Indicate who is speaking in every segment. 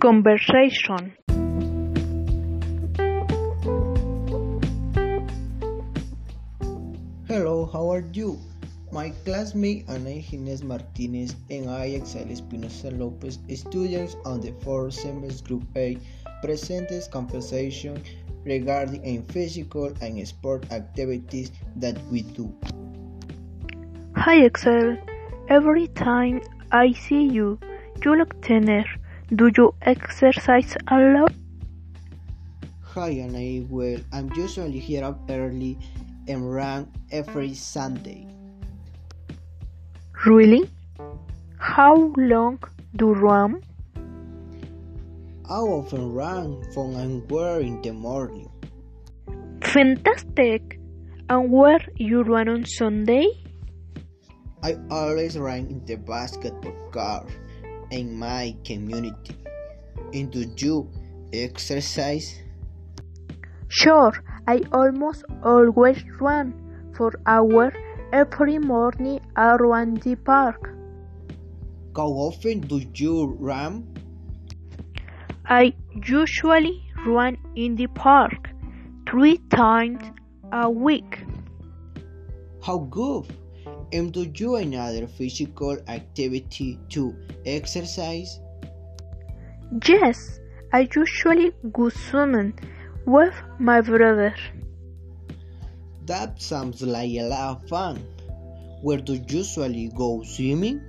Speaker 1: Conversation
Speaker 2: Hello, how are you? My classmate Ana Inés Martinez and I, Axel Espinosa Lopez, students on the fourth semester Group A, presents conversation regarding in physical and sport activities that we do.
Speaker 1: Hi Axel. Every time I see you, you look thinner. Do you exercise a lot?
Speaker 2: Hi Ana, well, I'm usually here up early and run every Sunday.
Speaker 1: Really? How long do you run?
Speaker 2: I often run from anywhere in the morning.
Speaker 1: Fantastic! And where you run on Sunday?
Speaker 2: I always run in the basketball court in my community. And do you exercise?
Speaker 1: Sure, I almost always run for hours every morning around the park.
Speaker 2: How often do you run?
Speaker 1: I usually run in the park three times a week.
Speaker 2: How good! And do you another physical activity to exercise?
Speaker 1: Yes, I usually go swimming with my brother.
Speaker 2: That sounds like a lot of fun. Where do you usually go swimming?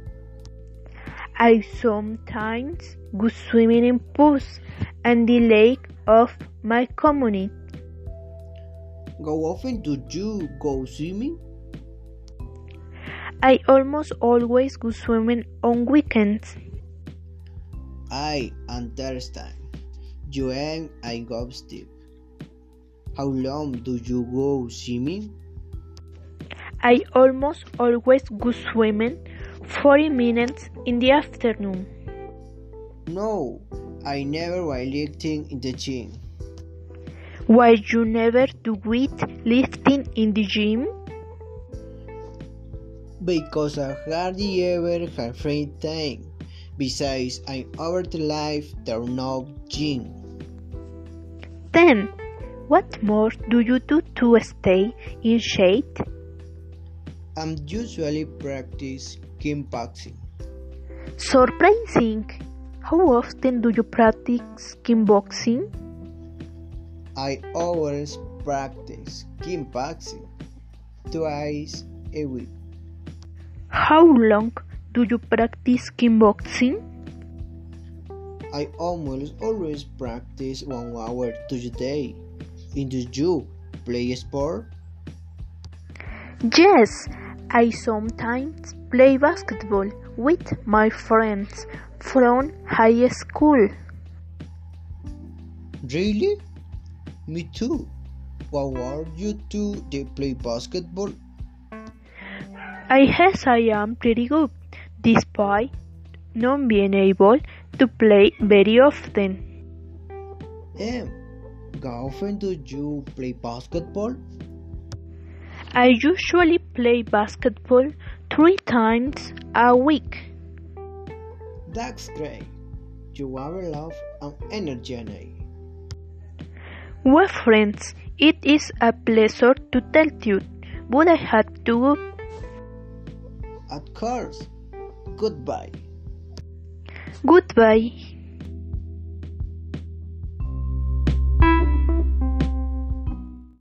Speaker 1: I sometimes go swimming in pools and the lake of my community.
Speaker 2: How often do you go swimming?
Speaker 1: I almost always go swimming on weekends.
Speaker 2: I understand. You and I go Steve. How long do you go swimming?
Speaker 1: I almost always go swimming 40 minutes in the afternoon.
Speaker 2: No, I never weightlifting in the gym.
Speaker 1: Why you never do weight lifting in the gym?
Speaker 2: Because I hardly ever have free time. Besides, I'm over the life there no gym.
Speaker 1: Then, what more do you do to stay in shape?
Speaker 2: I'm usually practice kickboxing.
Speaker 1: Surprising! How often do you practice kickboxing?
Speaker 2: I always practice kickboxing twice a week.
Speaker 1: How long do you practice kickboxing?
Speaker 2: I almost always practice one hour to day. And do you play a sport?
Speaker 1: Yes, I sometimes play basketball with my friends from high school.
Speaker 2: Really? Me too. What were you two they play basketball?
Speaker 1: I guess I am pretty good, despite not being able to play very often.
Speaker 2: Em, how often do you play basketball?
Speaker 1: I usually play basketball three times a week.
Speaker 2: That's great. You have a lot of energy and I.
Speaker 1: Well, friends, it is a pleasure to tell you, but I had to go.
Speaker 2: Of course. Goodbye.
Speaker 1: Goodbye.